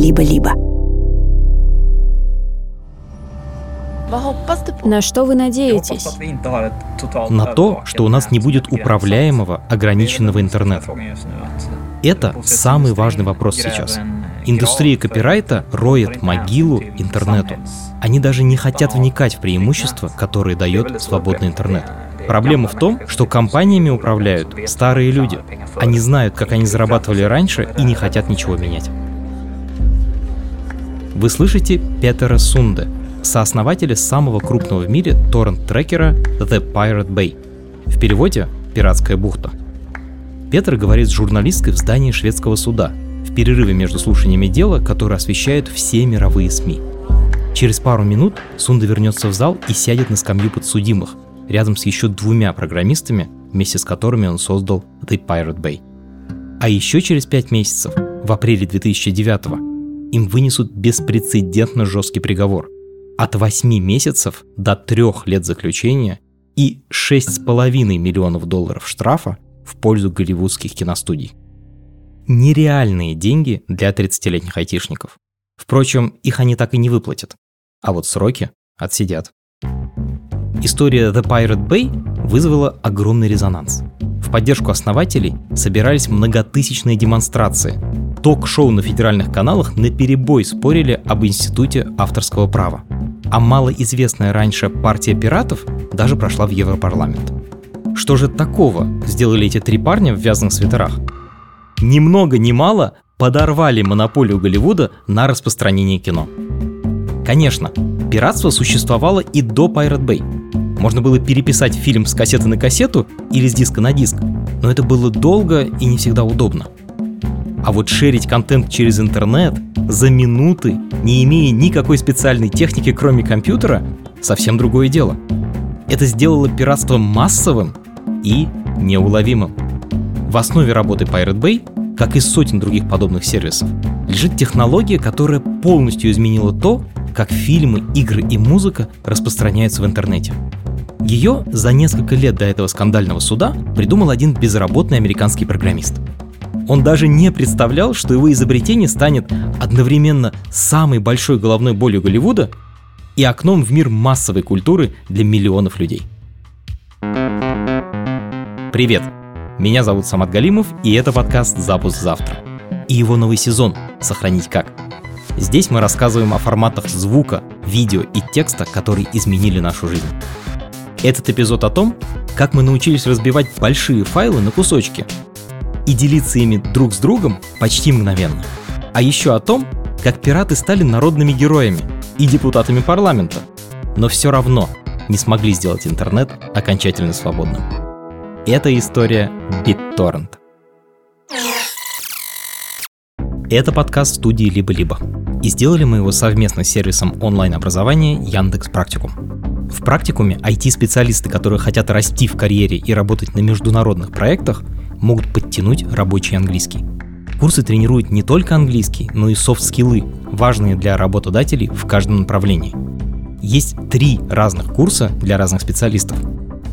«Либо-либо». На что вы надеетесь? На то, что у нас не будет управляемого, ограниченного интернета. Это самый важный вопрос сейчас. Индустрия копирайта роет могилу интернету. Они даже не хотят вникать в преимущества, которые дает свободный интернет. Проблема в том, что компаниями управляют старые люди. Они знают, как они зарабатывали раньше и не хотят ничего менять. Вы слышите Петера Сунде, сооснователя самого крупного в мире торрент-трекера The Pirate Bay. В переводе «Пиратская бухта». Петр говорит с журналисткой в здании шведского суда, в перерыве между слушаниями дела, которое освещают все мировые СМИ. Через пару минут Сунда вернется в зал и сядет на скамью подсудимых, рядом с еще двумя программистами, вместе с которыми он создал The Pirate Bay. А еще через пять месяцев, в апреле 2009 им вынесут беспрецедентно жесткий приговор – от 8 месяцев до 3 лет заключения и 6,5 миллионов долларов штрафа в пользу голливудских киностудий. Нереальные деньги для 30-летних айтишников. Впрочем, их они так и не выплатят. А вот сроки отсидят. История The Pirate Bay вызвала огромный резонанс. Поддержку основателей собирались многотысячные демонстрации. Ток-шоу на федеральных каналах на перебой спорили об институте авторского права. А малоизвестная раньше партия пиратов даже прошла в Европарламент. Что же такого сделали эти три парня в вязаных свитерах? Ни много ни мало подорвали монополию Голливуда на распространение кино. Конечно, пиратство существовало и до Pirate Bay. Можно было переписать фильм с кассеты на кассету или с диска на диск, но это было долго и не всегда удобно. А вот шерить контент через интернет за минуты, не имея никакой специальной техники, кроме компьютера, совсем другое дело. Это сделало пиратство массовым и неуловимым. В основе работы Pirate Bay, как и сотен других подобных сервисов, лежит технология, которая полностью изменила то, как фильмы, игры и музыка распространяются в интернете. Ее за несколько лет до этого скандального суда придумал один безработный американский программист. Он даже не представлял, что его изобретение станет одновременно самой большой головной болью Голливуда и окном в мир массовой культуры для миллионов людей. Привет! Меня зовут Самат Галимов, и это подкаст «Запуск завтра». И его новый сезон «Сохранить как». Здесь мы рассказываем о форматах звука, видео и текста, которые изменили нашу жизнь. Этот эпизод о том, как мы научились разбивать большие файлы на кусочки и делиться ими друг с другом почти мгновенно. А еще о том, как пираты стали народными героями и депутатами парламента, но все равно не смогли сделать интернет окончательно свободным. Это история BitTorrent. Это подкаст студии «Либо-либо». И сделали мы его совместно с сервисом онлайн-образования Яндекс Практикум. В практикуме IT-специалисты, которые хотят расти в карьере и работать на международных проектах, могут подтянуть рабочий английский. Курсы тренируют не только английский, но и софт-скиллы, важные для работодателей в каждом направлении. Есть три разных курса для разных специалистов.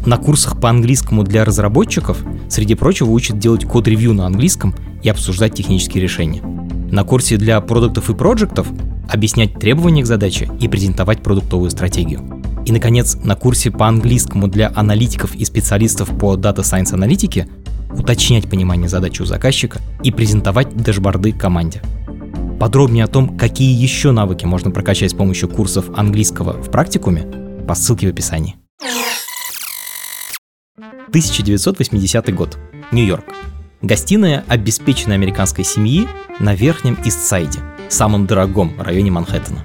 На курсах по английскому для разработчиков, среди прочего, учат делать код-ревью на английском и обсуждать технические решения. На курсе для продуктов и проектов объяснять требования к задаче и презентовать продуктовую стратегию. И, наконец, на курсе по английскому для аналитиков и специалистов по Data Science аналитике уточнять понимание задачи у заказчика и презентовать дэшборды команде. Подробнее о том, какие еще навыки можно прокачать с помощью курсов английского в практикуме, по ссылке в описании. 1980 год. Нью-Йорк. Гостиная обеспеченной американской семьи на Верхнем Истсайде, самом дорогом районе Манхэттена.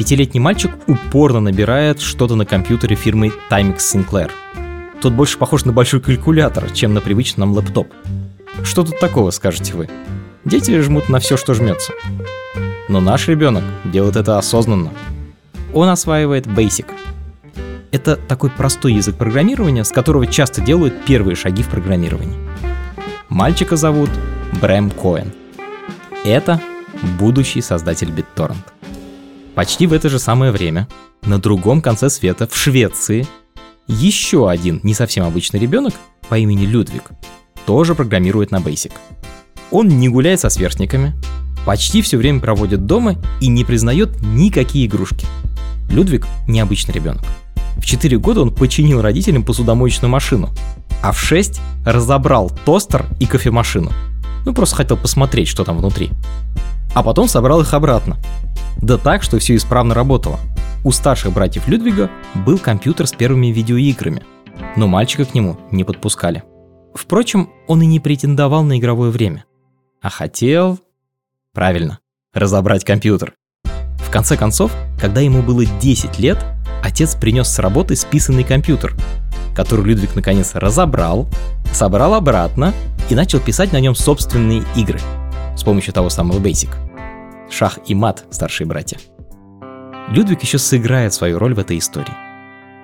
Пятилетний мальчик упорно набирает что-то на компьютере фирмы Timex Sinclair – Тот больше похож на большой калькулятор, чем на привычный нам лэптоп. Что тут такого, скажете вы? Дети жмут на все, что жмется. Но наш ребенок делает это осознанно. Он осваивает Basic. Это такой простой язык программирования, с которого часто делают первые шаги в программировании. Мальчика зовут Брэм Коэн. Это будущий создатель BitTorrent. Почти в это же самое время, на другом конце света, в Швеции, еще один не совсем обычный ребенок по имени Людвиг тоже программирует на Basic. Он не гуляет со сверстниками, почти все время проводит дома и не признает никакие игрушки. Людвиг – необычный ребенок. В 4 года он починил родителям посудомоечную машину, а в 6 разобрал тостер и кофемашину. Ну, просто хотел посмотреть, что там внутри. А потом собрал их обратно. Да так, что все исправно работало. У старших братьев Людвига был компьютер с первыми видеоиграми, но мальчика к нему не подпускали. Впрочем, он и не претендовал на игровое время, а хотел... Правильно, разобрать компьютер. В конце концов, когда ему было 10 лет, отец принес с работы списанный компьютер, который Людвиг наконец разобрал, собрал обратно и начал писать на нем собственные игры с помощью того самого Basic. Шах и мат, старшие братья. Людвиг еще сыграет свою роль в этой истории.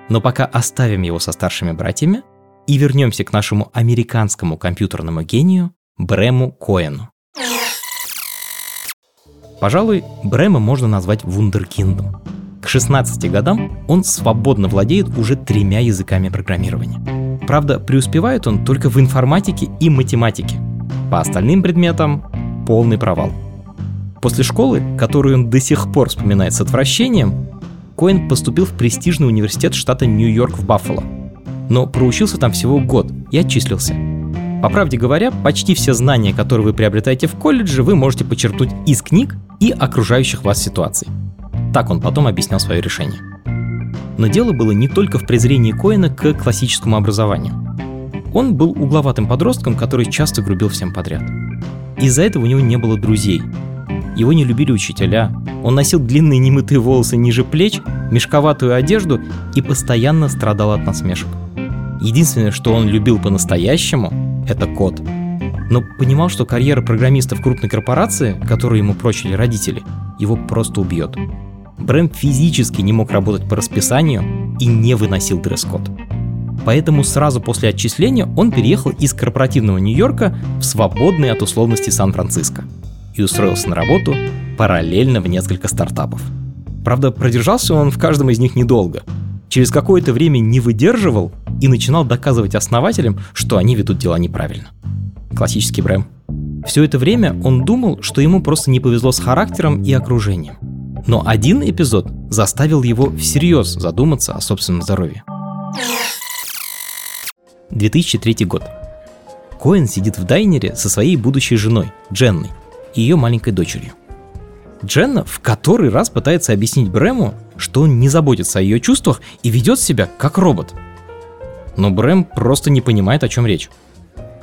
Но пока оставим его со старшими братьями и вернемся к нашему американскому компьютерному гению Брему Коэну. Пожалуй, Брема можно назвать вундеркиндом. К 16 годам он свободно владеет уже тремя языками программирования. Правда, преуспевает он только в информатике и математике. По остальным предметам полный провал. После школы, которую он до сих пор вспоминает с отвращением, Коэн поступил в престижный университет штата Нью-Йорк в Баффало. Но проучился там всего год и отчислился. По правде говоря, почти все знания, которые вы приобретаете в колледже, вы можете почерпнуть из книг и окружающих вас ситуаций. Так он потом объяснял свое решение. Но дело было не только в презрении Коэна к классическому образованию. Он был угловатым подростком, который часто грубил всем подряд. Из-за этого у него не было друзей. Его не любили учителя. Он носил длинные немытые волосы ниже плеч, мешковатую одежду и постоянно страдал от насмешек. Единственное, что он любил по-настоящему, это код. Но понимал, что карьера программиста в крупной корпорации, которую ему прочили родители, его просто убьет. Брэм физически не мог работать по расписанию и не выносил дресс-код. Поэтому сразу после отчисления он переехал из корпоративного Нью-Йорка в свободный от условностей Сан-Франциско и устроился на работу параллельно в несколько стартапов. Правда, продержался он в каждом из них недолго. Через какое-то время не выдерживал и начинал доказывать основателям, что они ведут дела неправильно. Классический Брэм. Все это время он думал, что ему просто не повезло с характером и окружением. Но один эпизод заставил его всерьез задуматься о собственном здоровье. 2003 год. Коэн сидит в дайнере со своей будущей женой, Дженной, и ее маленькой дочерью. Дженна в который раз пытается объяснить Брэму, что он не заботится о ее чувствах и ведет себя как робот. Но Брэм просто не понимает, о чем речь.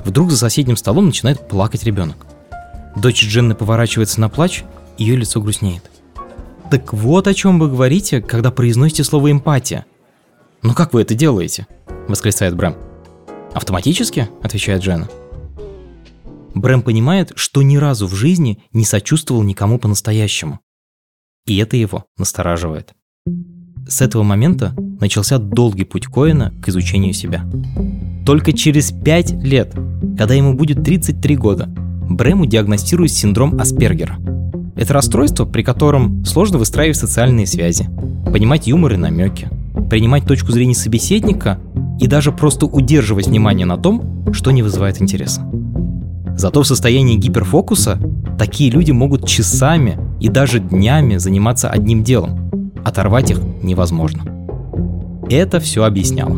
Вдруг за соседним столом начинает плакать ребенок. Дочь Дженны поворачивается на плач, ее лицо грустнеет. Так вот о чем вы говорите, когда произносите слово эмпатия. Ну как вы это делаете? Восклицает Брэм. Автоматически, отвечает Дженна. Брэм понимает, что ни разу в жизни не сочувствовал никому по-настоящему. И это его настораживает. С этого момента начался долгий путь Коэна к изучению себя. Только через 5 лет, когда ему будет 33 года, Брэму диагностируют синдром Аспергера. Это расстройство, при котором сложно выстраивать социальные связи, понимать юмор и намеки, принимать точку зрения собеседника и даже просто удерживать внимание на том, что не вызывает интереса. Зато в состоянии гиперфокуса такие люди могут часами и даже днями заниматься одним делом. Оторвать их невозможно. Это все объясняло.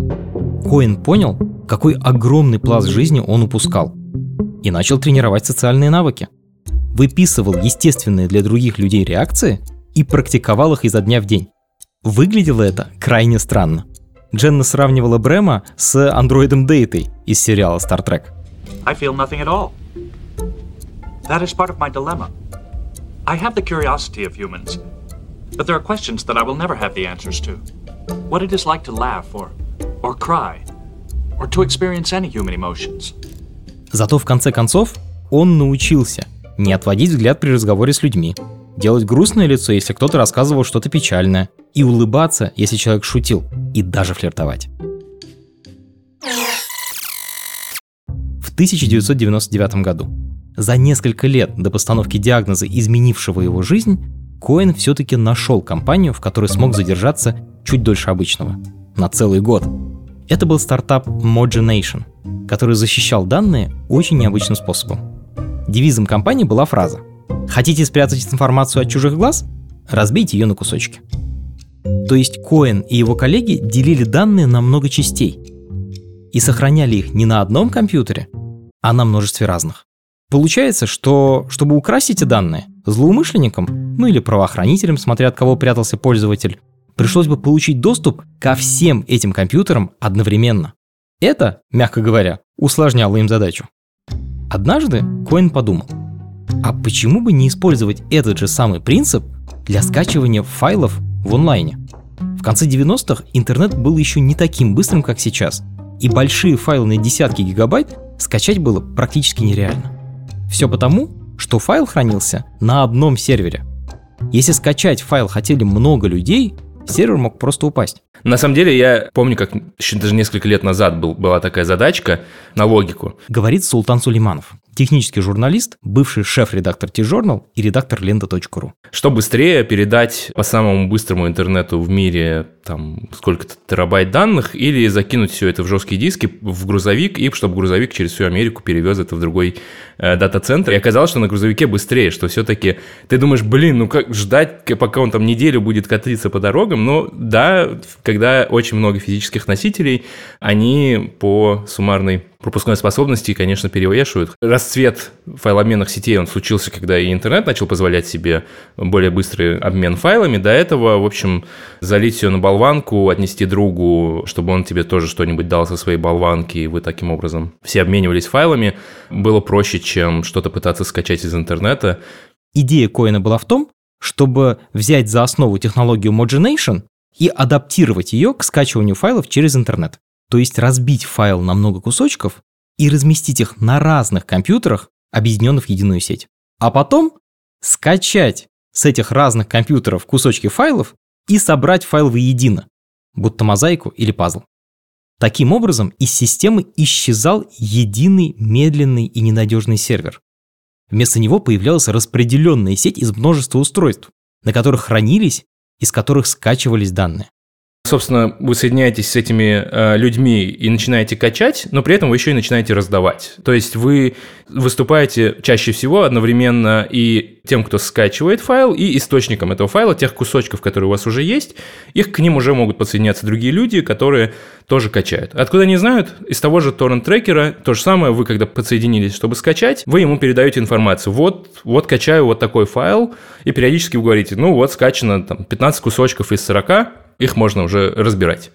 Коин понял, какой огромный пласт жизни он упускал. И начал тренировать социальные навыки. Выписывал естественные для других людей реакции и практиковал их изо дня в день. Выглядело это крайне странно. Дженна сравнивала Брема с андроидом Дейтой из сериала Star Trek. I feel nothing at all. That is part of my dilemma. I have the curiosity of humans, but there are questions that I will never have the answers to. What it is like to laugh or, or cry, or to experience any human emotions. Зато в конце концов он научился не отводить взгляд при разговоре с людьми, делать грустное лицо, если кто-то рассказывал что-то печальное, и улыбаться, если человек шутил, и даже флиртовать. В 1999 году за несколько лет до постановки диагноза, изменившего его жизнь, Коэн все-таки нашел компанию, в которой смог задержаться чуть дольше обычного. На целый год. Это был стартап Mogination, который защищал данные очень необычным способом. Девизом компании была фраза Хотите спрятать информацию от чужих глаз? Разбейте ее на кусочки. То есть Коэн и его коллеги делили данные на много частей и сохраняли их не на одном компьютере, а на множестве разных. Получается, что чтобы украсить эти данные, злоумышленникам, ну или правоохранителям, смотря от кого прятался пользователь, пришлось бы получить доступ ко всем этим компьютерам одновременно. Это, мягко говоря, усложняло им задачу. Однажды Коин подумал, а почему бы не использовать этот же самый принцип для скачивания файлов в онлайне? В конце 90-х интернет был еще не таким быстрым, как сейчас, и большие файлы на десятки гигабайт скачать было практически нереально. Все потому, что файл хранился на одном сервере. Если скачать файл хотели много людей, сервер мог просто упасть. На самом деле, я помню, как еще даже несколько лет назад был, была такая задачка на логику. Говорит Султан Сулейманов, технический журналист, бывший шеф-редактор T-Journal и редактор лента.ру. Что быстрее передать по самому быстрому интернету в мире там сколько-то терабайт данных или закинуть все это в жесткие диски в грузовик и чтобы грузовик через всю Америку перевез это в другой э, дата-центр. И оказалось, что на грузовике быстрее, что все-таки ты думаешь, блин, ну как ждать, пока он там неделю будет катиться по дорогам, но да, когда очень много физических носителей, они по суммарной пропускной способности, конечно, перевешивают. Расцвет файлообменных сетей, он случился, когда и интернет начал позволять себе более быстрый обмен файлами. До этого, в общем, залить все на болванку, отнести другу, чтобы он тебе тоже что-нибудь дал со своей болванки, и вы таким образом все обменивались файлами, было проще, чем что-то пытаться скачать из интернета. Идея Коина была в том, чтобы взять за основу технологию Mogination и адаптировать ее к скачиванию файлов через интернет. То есть разбить файл на много кусочков и разместить их на разных компьютерах, объединенных в единую сеть. А потом скачать с этих разных компьютеров кусочки файлов и собрать файл воедино, будто мозаику или пазл. Таким образом, из системы исчезал единый медленный и ненадежный сервер. Вместо него появлялась распределенная сеть из множества устройств, на которых хранились, из которых скачивались данные. Собственно, вы соединяетесь с этими э, людьми и начинаете качать, но при этом вы еще и начинаете раздавать. То есть вы выступаете чаще всего одновременно и тем, кто скачивает файл, и источником этого файла, тех кусочков, которые у вас уже есть, их к ним уже могут подсоединяться другие люди, которые тоже качают. Откуда они знают? Из того же торрент-трекера, то же самое, вы когда подсоединились, чтобы скачать, вы ему передаете информацию. Вот, вот качаю вот такой файл, и периодически вы говорите, ну вот скачано там 15 кусочков из 40, их можно уже разбирать.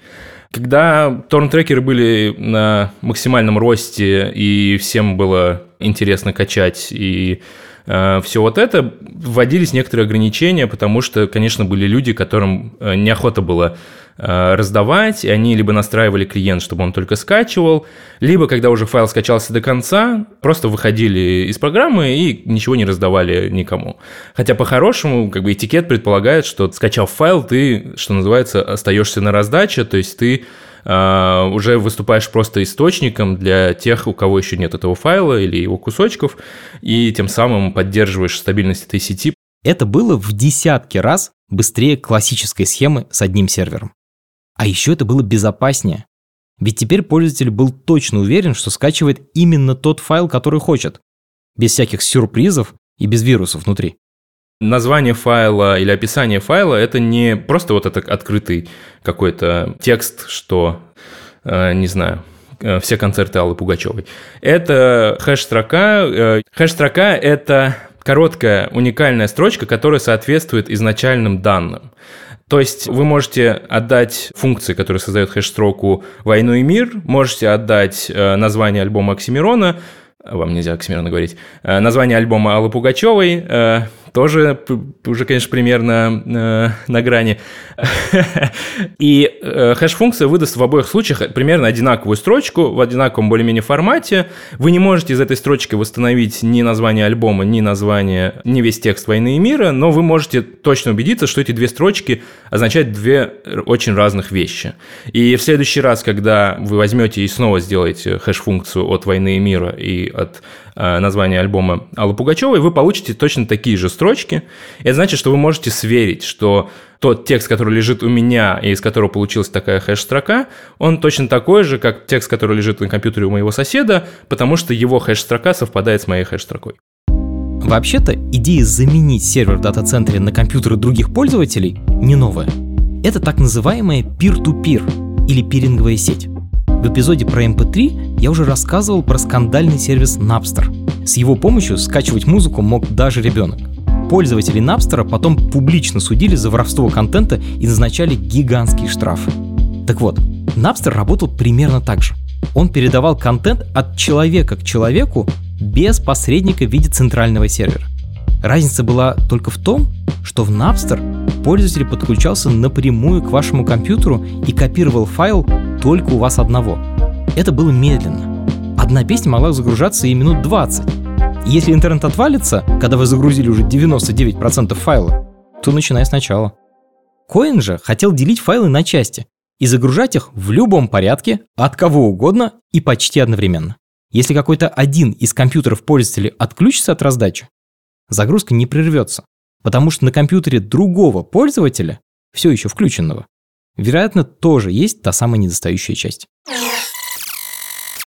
Когда торрент-трекеры были на максимальном росте, и всем было интересно качать и э, все вот это, вводились некоторые ограничения, потому что, конечно, были люди, которым э, неохота было раздавать, и они либо настраивали клиент, чтобы он только скачивал, либо, когда уже файл скачался до конца, просто выходили из программы и ничего не раздавали никому. Хотя по-хорошему, как бы этикет предполагает, что скачав файл, ты, что называется, остаешься на раздаче, то есть ты Uh, уже выступаешь просто источником для тех, у кого еще нет этого файла или его кусочков, и тем самым поддерживаешь стабильность этой сети. Это было в десятки раз быстрее классической схемы с одним сервером. А еще это было безопаснее. Ведь теперь пользователь был точно уверен, что скачивает именно тот файл, который хочет, без всяких сюрпризов и без вирусов внутри. Название файла или описание файла – это не просто вот этот открытый какой-то текст, что, э, не знаю, э, все концерты Аллы Пугачевой. Это хэш-строка. Э, хэш-строка – это короткая уникальная строчка, которая соответствует изначальным данным. То есть вы можете отдать функции, которые создают хэш-строку «Войну и мир», можете отдать э, название альбома Оксимирона, вам нельзя Оксимирона говорить, э, название альбома Аллы Пугачевой, э, тоже уже, конечно, примерно э, на грани. И э, хэш-функция выдаст в обоих случаях примерно одинаковую строчку в одинаковом более-менее формате. Вы не можете из этой строчки восстановить ни название альбома, ни название, ни весь текст «Войны и мира», но вы можете точно убедиться, что эти две строчки означают две очень разных вещи. И в следующий раз, когда вы возьмете и снова сделаете хэш-функцию от «Войны и мира» и от название альбома Аллы Пугачевой, вы получите точно такие же строчки. Это значит, что вы можете сверить, что тот текст, который лежит у меня и из которого получилась такая хэш-строка, он точно такой же, как текст, который лежит на компьютере у моего соседа, потому что его хэш-строка совпадает с моей хэш-строкой. Вообще-то, идея заменить сервер в дата-центре на компьютеры других пользователей не новая. Это так называемая peer-to-peer или пиринговая сеть. В эпизоде про MP3 я уже рассказывал про скандальный сервис Napster. С его помощью скачивать музыку мог даже ребенок. Пользователи Napster потом публично судили за воровство контента и назначали гигантские штрафы. Так вот, Napster работал примерно так же. Он передавал контент от человека к человеку без посредника в виде центрального сервера. Разница была только в том, что в Napster пользователь подключался напрямую к вашему компьютеру и копировал файл только у вас одного. Это было медленно. Одна песня могла загружаться и минут 20. если интернет отвалится, когда вы загрузили уже 99% файла, то начинай сначала. Коин же хотел делить файлы на части и загружать их в любом порядке, от кого угодно и почти одновременно. Если какой-то один из компьютеров пользователя отключится от раздачи, загрузка не прервется, потому что на компьютере другого пользователя, все еще включенного, вероятно, тоже есть та самая недостающая часть.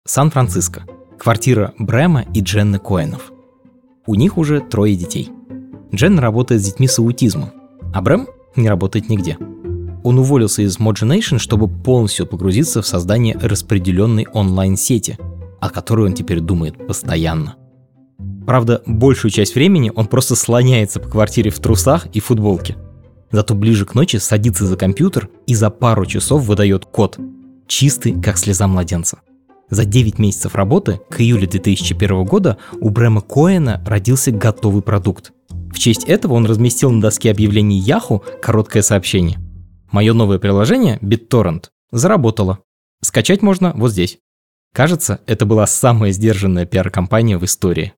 Сан-Франциско. Квартира Брэма и Дженны Коэнов. У них уже трое детей. Дженна работает с детьми с аутизмом, а Брэм не работает нигде. Он уволился из Mogination, чтобы полностью погрузиться в создание распределенной онлайн-сети – о которой он теперь думает постоянно. Правда, большую часть времени он просто слоняется по квартире в трусах и футболке. Зато ближе к ночи садится за компьютер и за пару часов выдает код. Чистый, как слеза младенца. За 9 месяцев работы к июлю 2001 года у Брэма Коэна родился готовый продукт. В честь этого он разместил на доске объявлений Yahoo короткое сообщение. Мое новое приложение BitTorrent заработало. Скачать можно вот здесь. Кажется, это была самая сдержанная пиар-компания в истории.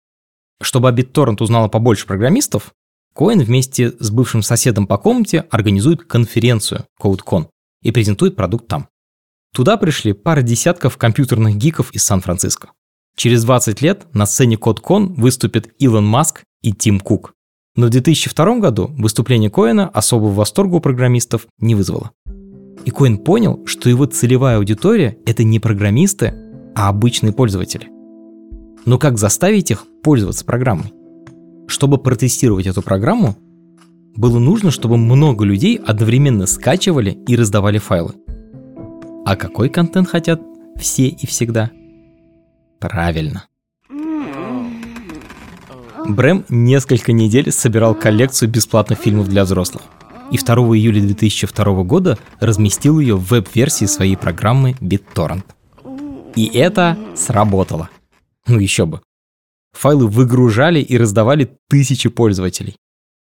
Чтобы BitTorrent узнала побольше программистов, Коэн вместе с бывшим соседом по комнате организует конференцию CodeCon и презентует продукт там. Туда пришли пара десятков компьютерных гиков из Сан-Франциско. Через 20 лет на сцене CodeCon выступят Илон Маск и Тим Кук. Но в 2002 году выступление Коэна особого восторга у программистов не вызвало. И Коэн понял, что его целевая аудитория – это не программисты, а обычные пользователи. Но как заставить их пользоваться программой? Чтобы протестировать эту программу, было нужно, чтобы много людей одновременно скачивали и раздавали файлы. А какой контент хотят все и всегда? Правильно. Брэм несколько недель собирал коллекцию бесплатных фильмов для взрослых и 2 июля 2002 года разместил ее в веб-версии своей программы BitTorrent. И это сработало. Ну еще бы. Файлы выгружали и раздавали тысячи пользователей.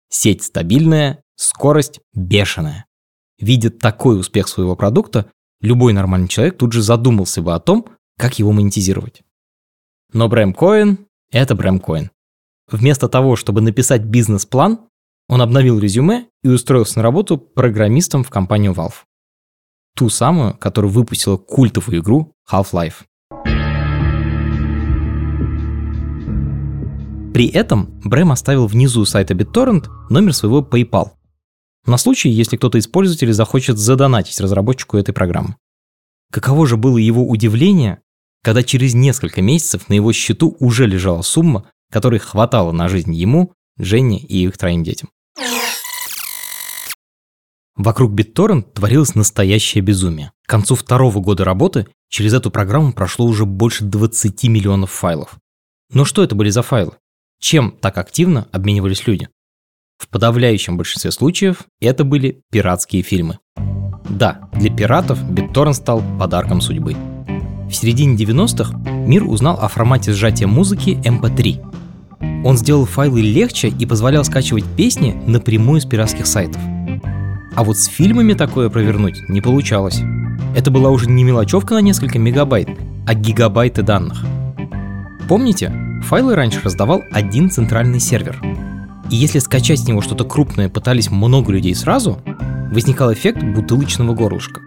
Сеть стабильная, скорость бешеная. Видя такой успех своего продукта, любой нормальный человек тут же задумался бы о том, как его монетизировать. Но Брэм Коэн – это Брэм Коэн. Вместо того, чтобы написать бизнес-план, он обновил резюме и устроился на работу программистом в компанию Valve. Ту самую, которая выпустила культовую игру Half-Life. При этом Брэм оставил внизу сайта BitTorrent номер своего PayPal. На случай, если кто-то из пользователей захочет задонатить разработчику этой программы. Каково же было его удивление, когда через несколько месяцев на его счету уже лежала сумма, которой хватало на жизнь ему, Жене и их троим детям. Вокруг BitTorrent творилось настоящее безумие. К концу второго года работы через эту программу прошло уже больше 20 миллионов файлов. Но что это были за файлы? Чем так активно обменивались люди? В подавляющем большинстве случаев это были пиратские фильмы. Да, для пиратов BitTorrent стал подарком судьбы. В середине 90-х мир узнал о формате сжатия музыки MP3. Он сделал файлы легче и позволял скачивать песни напрямую с пиратских сайтов – а вот с фильмами такое провернуть не получалось. Это была уже не мелочевка на несколько мегабайт, а гигабайты данных. Помните, файлы раньше раздавал один центральный сервер. И если скачать с него что-то крупное пытались много людей сразу, возникал эффект бутылочного горлышка.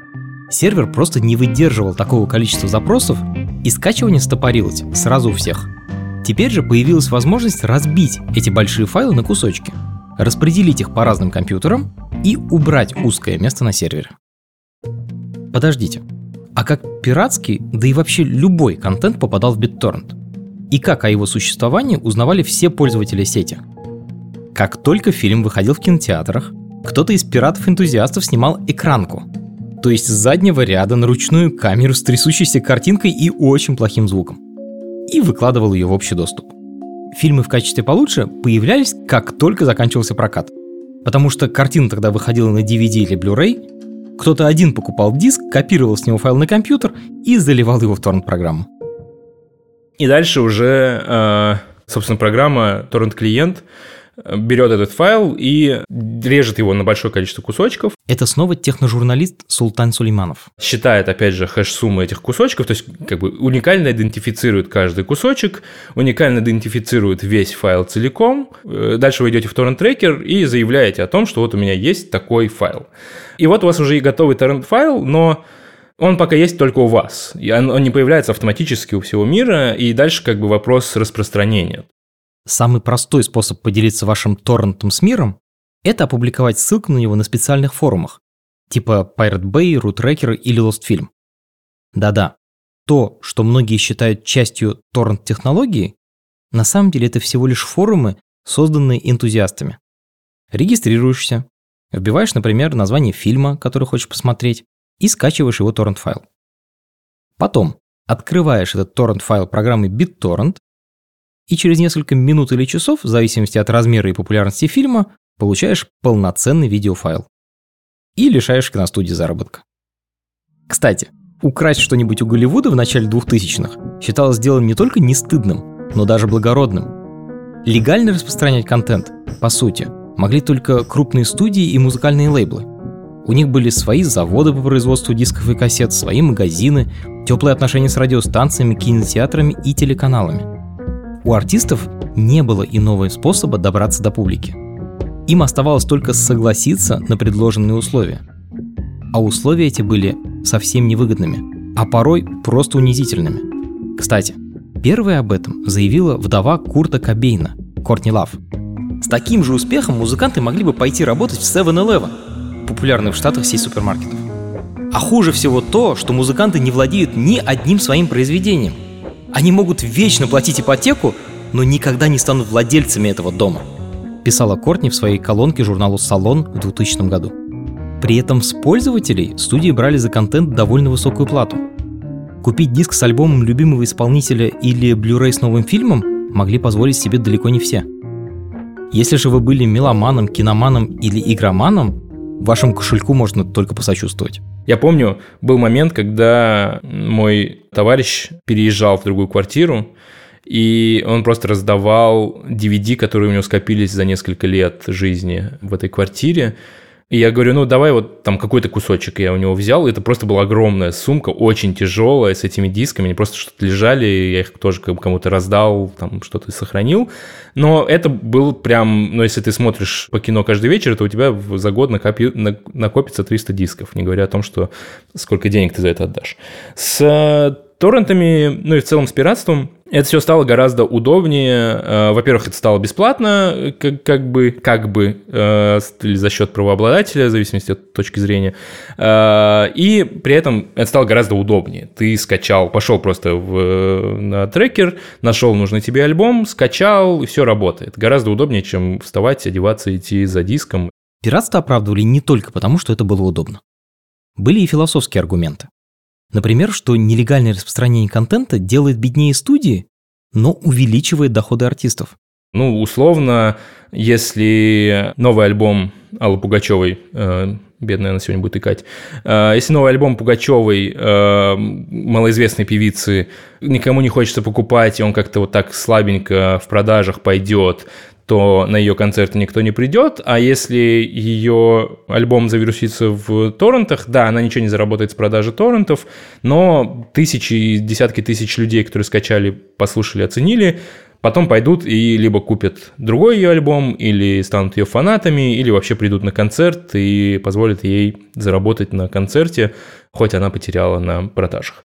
Сервер просто не выдерживал такого количества запросов, и скачивание стопорилось сразу у всех. Теперь же появилась возможность разбить эти большие файлы на кусочки, распределить их по разным компьютерам и убрать узкое место на сервере. Подождите, а как пиратский, да и вообще любой контент попадал в BitTorrent? И как о его существовании узнавали все пользователи сети. Как только фильм выходил в кинотеатрах, кто-то из пиратов-энтузиастов снимал экранку, то есть с заднего ряда на ручную камеру с трясущейся картинкой и очень плохим звуком, и выкладывал ее в общий доступ. Фильмы в качестве получше появлялись, как только заканчивался прокат. Потому что картина тогда выходила на DVD или Blu-ray, кто-то один покупал диск, копировал с него файл на компьютер и заливал его в торрент-программу. И дальше уже, э, собственно, программа торрент-клиент берет этот файл и режет его на большое количество кусочков. Это снова техножурналист Султан Сулейманов. Считает, опять же, хэш-суммы этих кусочков, то есть как бы уникально идентифицирует каждый кусочек, уникально идентифицирует весь файл целиком. Э, дальше вы идете в торрент-трекер и заявляете о том, что вот у меня есть такой файл. И вот у вас уже и готовый торрент-файл, но он пока есть только у вас. И он, он не появляется автоматически у всего мира, и дальше как бы вопрос распространения. Самый простой способ поделиться вашим торрентом с миром – это опубликовать ссылку на него на специальных форумах, типа Pirate Bay, RootRacker или LostFilm. Да-да, то, что многие считают частью торрент-технологии, на самом деле это всего лишь форумы, созданные энтузиастами. Регистрируешься, вбиваешь, например, название фильма, который хочешь посмотреть, и скачиваешь его торрент-файл. Потом открываешь этот торрент-файл программы BitTorrent и через несколько минут или часов, в зависимости от размера и популярности фильма, получаешь полноценный видеофайл. И лишаешь киностудии заработка. Кстати, украсть что-нибудь у Голливуда в начале 2000-х считалось делом не только не стыдным, но даже благородным. Легально распространять контент, по сути, могли только крупные студии и музыкальные лейблы. У них были свои заводы по производству дисков и кассет, свои магазины, теплые отношения с радиостанциями, кинотеатрами и телеканалами. У артистов не было иного способа добраться до публики. Им оставалось только согласиться на предложенные условия. А условия эти были совсем невыгодными, а порой просто унизительными. Кстати, первая об этом заявила вдова Курта Кобейна, Кортни Лав. С таким же успехом музыканты могли бы пойти работать в 7-Eleven, популярный в Штатах сеть супермаркетов. А хуже всего то, что музыканты не владеют ни одним своим произведением. Они могут вечно платить ипотеку, но никогда не станут владельцами этого дома. Писала Кортни в своей колонке журналу «Салон» в 2000 году. При этом с пользователей студии брали за контент довольно высокую плату. Купить диск с альбомом любимого исполнителя или Blu-ray с новым фильмом могли позволить себе далеко не все. Если же вы были меломаном, киноманом или игроманом, вашему кошельку можно только посочувствовать. Я помню, был момент, когда мой товарищ переезжал в другую квартиру, и он просто раздавал DVD, которые у него скопились за несколько лет жизни в этой квартире. И я говорю, ну давай вот там какой-то кусочек я у него взял. Это просто была огромная сумка, очень тяжелая, с этими дисками. Они просто что-то лежали, я их тоже кому-то раздал, там что-то сохранил. Но это был прям, ну если ты смотришь по кино каждый вечер, то у тебя за год накопи, накопится 300 дисков, не говоря о том, что сколько денег ты за это отдашь. С торрентами, ну и в целом с пиратством, это все стало гораздо удобнее. Э, во-первых, это стало бесплатно, как, как бы, как бы, э, или за счет правообладателя, в зависимости от точки зрения. Э, и при этом это стало гораздо удобнее. Ты скачал, пошел просто в, на трекер, нашел нужный тебе альбом, скачал, и все работает. Гораздо удобнее, чем вставать, одеваться, идти за диском. Пиратство оправдывали не только потому, что это было удобно. Были и философские аргументы. Например, что нелегальное распространение контента делает беднее студии, но увеличивает доходы артистов. Ну, условно, если новый альбом Аллы Пугачевой, э, бедная она сегодня будет икать, э, если новый альбом Пугачевой, э, малоизвестной певицы, никому не хочется покупать, и он как-то вот так слабенько в продажах пойдет, то на ее концерты никто не придет, а если ее альбом завирусится в торрентах, да, она ничего не заработает с продажи торрентов, но тысячи, десятки тысяч людей, которые скачали, послушали, оценили, потом пойдут и либо купят другой ее альбом, или станут ее фанатами, или вообще придут на концерт и позволят ей заработать на концерте, хоть она потеряла на продажах.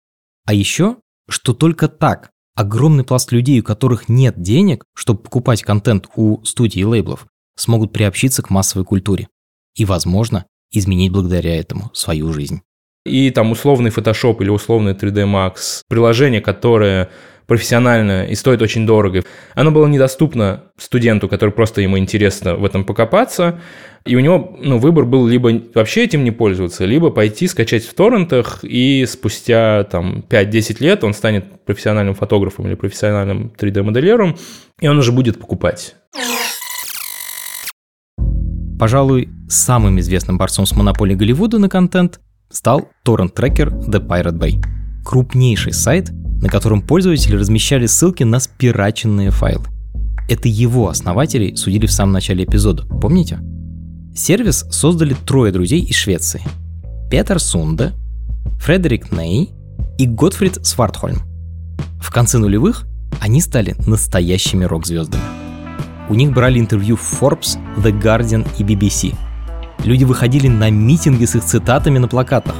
А еще, что только так огромный пласт людей, у которых нет денег, чтобы покупать контент у студий и лейблов, смогут приобщиться к массовой культуре и, возможно, изменить благодаря этому свою жизнь. и там условный Photoshop или условный 3D Max, приложение, которое профессионально и стоит очень дорого. Оно было недоступно студенту, который просто ему интересно в этом покопаться, и у него ну, выбор был либо вообще этим не пользоваться, либо пойти скачать в торрентах, и спустя там 5-10 лет он станет профессиональным фотографом или профессиональным 3D-моделером, и он уже будет покупать. Пожалуй, самым известным борцом с монополией Голливуда на контент стал торрент-трекер The Pirate Bay. Крупнейший сайт, на котором пользователи размещали ссылки на спираченные файлы. Это его основателей судили в самом начале эпизода, помните? Сервис создали трое друзей из Швеции. Петер Сунде, Фредерик Ней и Готфрид Свартхольм. В конце нулевых они стали настоящими рок-звездами. У них брали интервью в Forbes, The Guardian и BBC. Люди выходили на митинги с их цитатами на плакатах.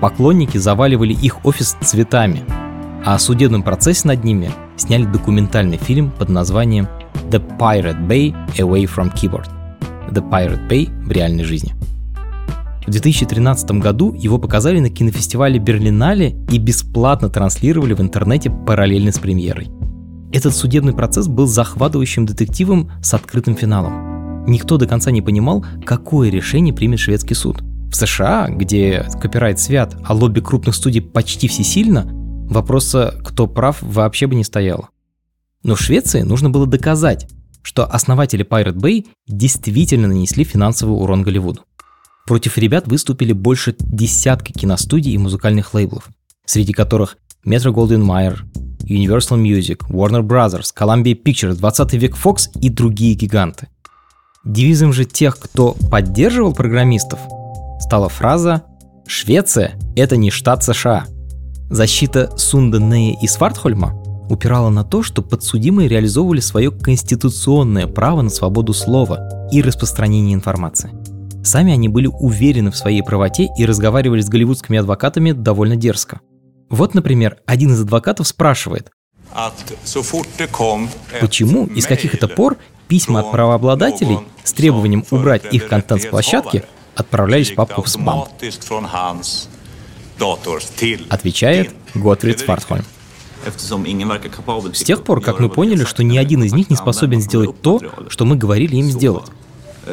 Поклонники заваливали их офис цветами – а о судебном процессе над ними сняли документальный фильм под названием The Pirate Bay Away from Keyboard. The Pirate Bay в реальной жизни. В 2013 году его показали на кинофестивале Берлинале и бесплатно транслировали в интернете параллельно с премьерой. Этот судебный процесс был захватывающим детективом с открытым финалом. Никто до конца не понимал, какое решение примет шведский суд. В США, где копирайт свят, а лобби крупных студий почти всесильно, Вопроса, кто прав, вообще бы не стояло. Но в Швеции нужно было доказать, что основатели Pirate Bay действительно нанесли финансовый урон Голливуду. Против ребят выступили больше десятка киностудий и музыкальных лейблов, среди которых Metro Goldwyn Mayer, Universal Music, Warner Brothers, Columbia Pictures, 20 век Fox и другие гиганты. Девизом же тех, кто поддерживал программистов, стала фраза «Швеция – это не штат США», Защита Сунденея и Свартхольма упирала на то, что подсудимые реализовывали свое конституционное право на свободу слова и распространение информации. Сами они были уверены в своей правоте и разговаривали с голливудскими адвокатами довольно дерзко. Вот, например, один из адвокатов спрашивает, почему и с каких это пор письма от правообладателей с требованием убрать их контент с площадки отправлялись в папку в спам. Отвечает Готфрид Свартхольм. С тех пор, как мы поняли, что ни один из них не способен сделать то, что мы говорили им сделать.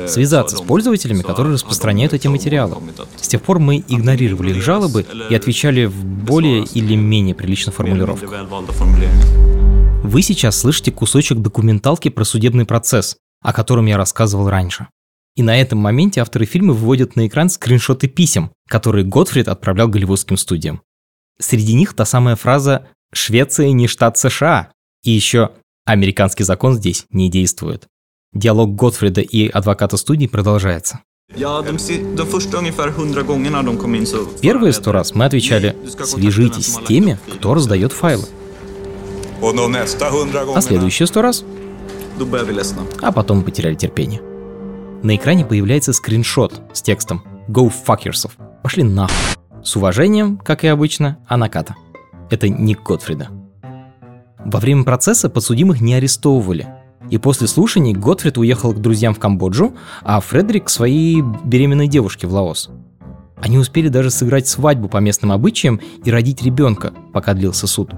Связаться с пользователями, которые распространяют эти материалы. С тех пор мы игнорировали их жалобы и отвечали в более или менее приличных формулировках. Вы сейчас слышите кусочек документалки про судебный процесс, о котором я рассказывал раньше. И на этом моменте авторы фильма выводят на экран скриншоты писем, которые Готфрид отправлял голливудским студиям. Среди них та самая фраза «Швеция не штат США» и еще «Американский закон здесь не действует». Диалог Готфрида и адвоката студии продолжается. Первые сто раз мы отвечали «Свяжитесь с теми, кто раздает файлы». А следующие сто раз? А потом мы потеряли терпение на экране появляется скриншот с текстом «Go fuck yourself». Пошли нахуй. С уважением, как и обычно, Анаката. Это ник Готфрида. Во время процесса подсудимых не арестовывали. И после слушаний Готфрид уехал к друзьям в Камбоджу, а Фредерик к своей беременной девушке в Лаос. Они успели даже сыграть свадьбу по местным обычаям и родить ребенка, пока длился суд.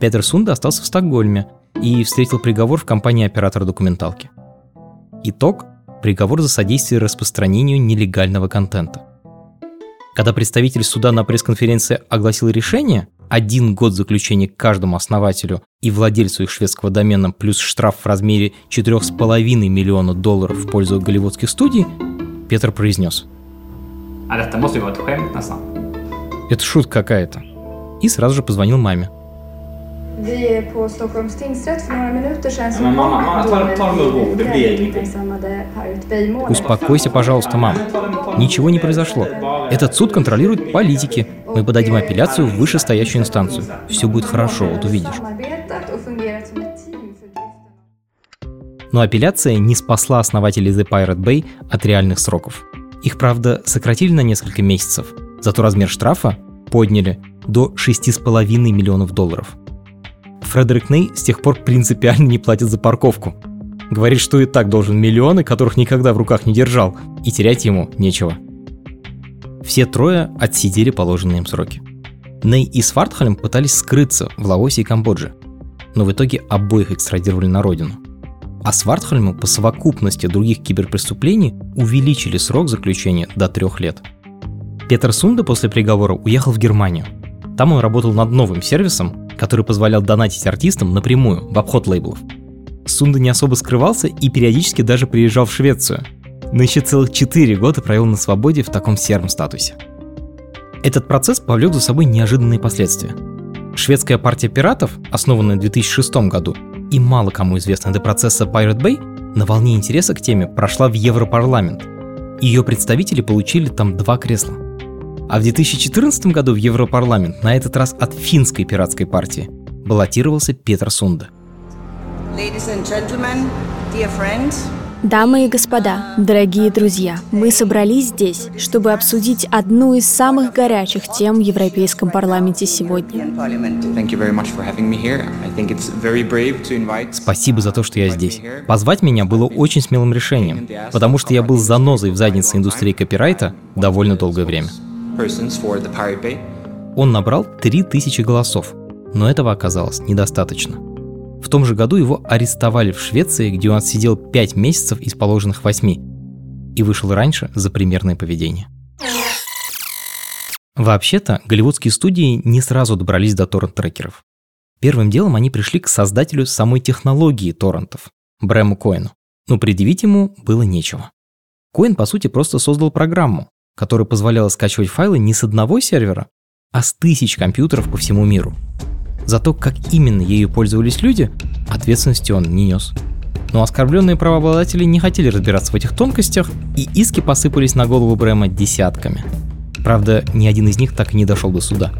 Петер Сунда остался в Стокгольме и встретил приговор в компании оператора документалки. Итог приговор за содействие распространению нелегального контента. Когда представитель суда на пресс-конференции огласил решение, один год заключения каждому основателю и владельцу их шведского домена плюс штраф в размере 4,5 миллиона долларов в пользу голливудских студий, Петр произнес. Это шутка какая-то. И сразу же позвонил маме. Vi är på Stockholms tingsrätt för några minuter sedan så kom domen i uppmärksammade Pirate Bay-målet. Успокойся, пожалуйста, мам. Ничего не произошло. Этот суд контролирует политики. Мы подадим апелляцию в вышестоящую инстанцию. Все будет хорошо, вот увидишь. Но апелляция не спасла основателей The Pirate Bay от реальных сроков. Их, правда, сократили на несколько месяцев, зато размер штрафа подняли до 6,5 миллионов долларов – Фредерик Ней с тех пор принципиально не платит за парковку. Говорит, что и так должен миллионы, которых никогда в руках не держал, и терять ему нечего. Все трое отсидели положенные им сроки. Ней и Свартхальм пытались скрыться в Лаосе и Камбодже, но в итоге обоих экстрадировали на родину. А Свартхальму по совокупности других киберпреступлений увеличили срок заключения до трех лет. Петр Сунда после приговора уехал в Германию. Там он работал над новым сервисом, который позволял донатить артистам напрямую, в обход лейблов. Сунда не особо скрывался и периодически даже приезжал в Швецию, но еще целых 4 года провел на свободе в таком сером статусе. Этот процесс повлек за собой неожиданные последствия. Шведская партия пиратов, основанная в 2006 году, и мало кому известная до процесса Pirate Bay, на волне интереса к теме прошла в Европарламент. Ее представители получили там два кресла. А в 2014 году в Европарламент на этот раз от финской пиратской партии баллотировался Петр Сунда. Дамы и господа, дорогие друзья, мы собрались здесь, чтобы обсудить одну из самых горячих тем в Европейском парламенте сегодня. Спасибо за то, что я здесь. Позвать меня было очень смелым решением, потому что я был занозой в заднице индустрии копирайта довольно долгое время. Он набрал 3000 голосов, но этого оказалось недостаточно. В том же году его арестовали в Швеции, где он отсидел 5 месяцев из положенных 8 и вышел раньше за примерное поведение. Вообще-то, голливудские студии не сразу добрались до торрент-трекеров. Первым делом они пришли к создателю самой технологии торрентов, Брэму Коину. Но предъявить ему было нечего. Коин, по сути, просто создал программу, которая позволяла скачивать файлы не с одного сервера, а с тысяч компьютеров по всему миру – за то, как именно ею пользовались люди, ответственности он не нес. Но оскорбленные правообладатели не хотели разбираться в этих тонкостях, и иски посыпались на голову Брэма десятками. Правда, ни один из них так и не дошел до суда.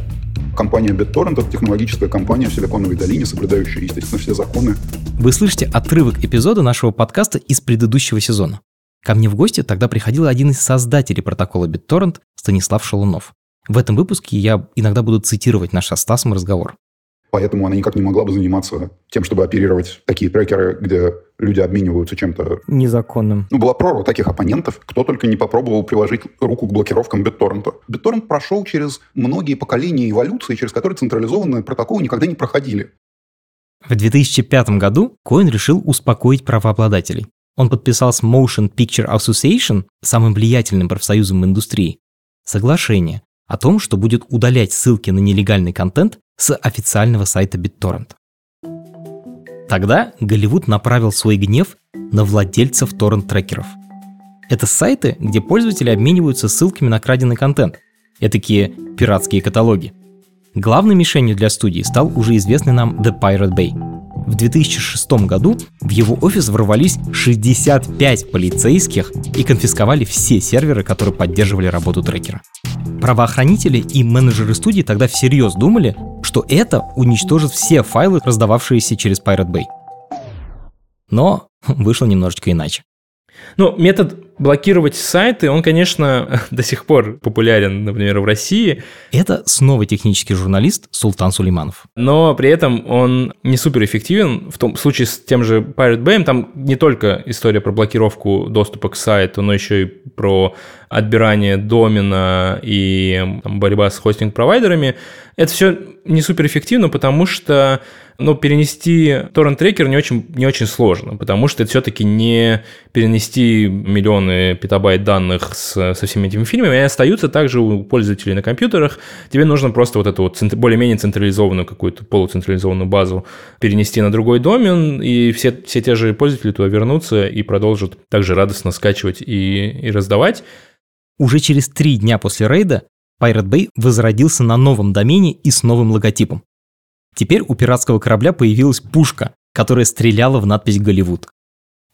Компания BitTorrent — это технологическая компания в Силиконовой долине, соблюдающая, естественно, все законы. Вы слышите отрывок эпизода нашего подкаста из предыдущего сезона. Ко мне в гости тогда приходил один из создателей протокола BitTorrent, Станислав Шалунов. В этом выпуске я иногда буду цитировать наш со Стасом разговор. Поэтому она никак не могла бы заниматься тем, чтобы оперировать такие трекеры, где люди обмениваются чем-то... Незаконным. Ну, была прорва таких оппонентов, кто только не попробовал приложить руку к блокировкам BitTorrent. BitTorrent прошел через многие поколения эволюции, через которые централизованные протоколы никогда не проходили. В 2005 году Коин решил успокоить правообладателей. Он подписал с Motion Picture Association, самым влиятельным профсоюзом индустрии, соглашение о том, что будет удалять ссылки на нелегальный контент с официального сайта BitTorrent. Тогда Голливуд направил свой гнев на владельцев торрент-трекеров. Это сайты, где пользователи обмениваются ссылками на краденый контент. Это такие пиратские каталоги. Главной мишенью для студии стал уже известный нам The Pirate Bay. В 2006 году в его офис ворвались 65 полицейских и конфисковали все серверы, которые поддерживали работу трекера. Правоохранители и менеджеры студии тогда всерьез думали, что это уничтожит все файлы, раздававшиеся через Pirate Bay. Но вышло немножечко иначе. Ну, метод блокировать сайты, он, конечно, до сих пор популярен, например, в России. Это снова технический журналист Султан Сулейманов. Но при этом он не супер эффективен. В том случае с тем же Pirate Bay, там не только история про блокировку доступа к сайту, но еще и про отбирание домена и там, борьба с хостинг-провайдерами. Это все не супер эффективно, потому что но перенести торрент-трекер не очень, не очень сложно, потому что это все-таки не перенести миллионы петабайт данных с, со всеми этими фильмами, они остаются также у пользователей на компьютерах. Тебе нужно просто вот эту вот более-менее централизованную какую-то полуцентрализованную базу перенести на другой домен, и все, все те же пользователи туда вернутся и продолжат также радостно скачивать и, и раздавать. Уже через три дня после рейда Pirate Bay возродился на новом домене и с новым логотипом. Теперь у пиратского корабля появилась пушка, которая стреляла в надпись «Голливуд».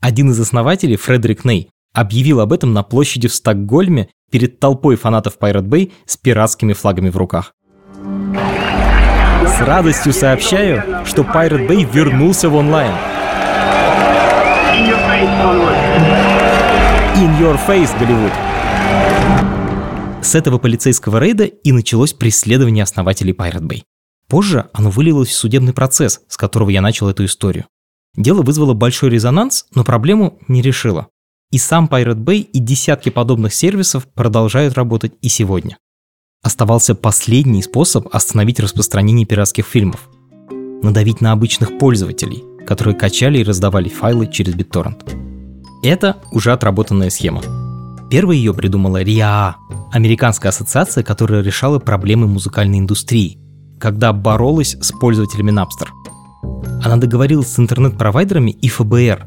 Один из основателей, Фредерик Ней, объявил об этом на площади в Стокгольме перед толпой фанатов Pirate Bay с пиратскими флагами в руках. С радостью сообщаю, что Pirate Bay вернулся в онлайн. In your face, Голливуд. С этого полицейского рейда и началось преследование основателей Pirate Bay. Позже оно вылилось в судебный процесс, с которого я начал эту историю. Дело вызвало большой резонанс, но проблему не решило. И сам Pirate Bay и десятки подобных сервисов продолжают работать и сегодня. Оставался последний способ остановить распространение пиратских фильмов – надавить на обычных пользователей, которые качали и раздавали файлы через BitTorrent. Это уже отработанная схема. Первой ее придумала RIAA, американская ассоциация, которая решала проблемы музыкальной индустрии, когда боролась с пользователями Napster. Она договорилась с интернет-провайдерами и ФБР.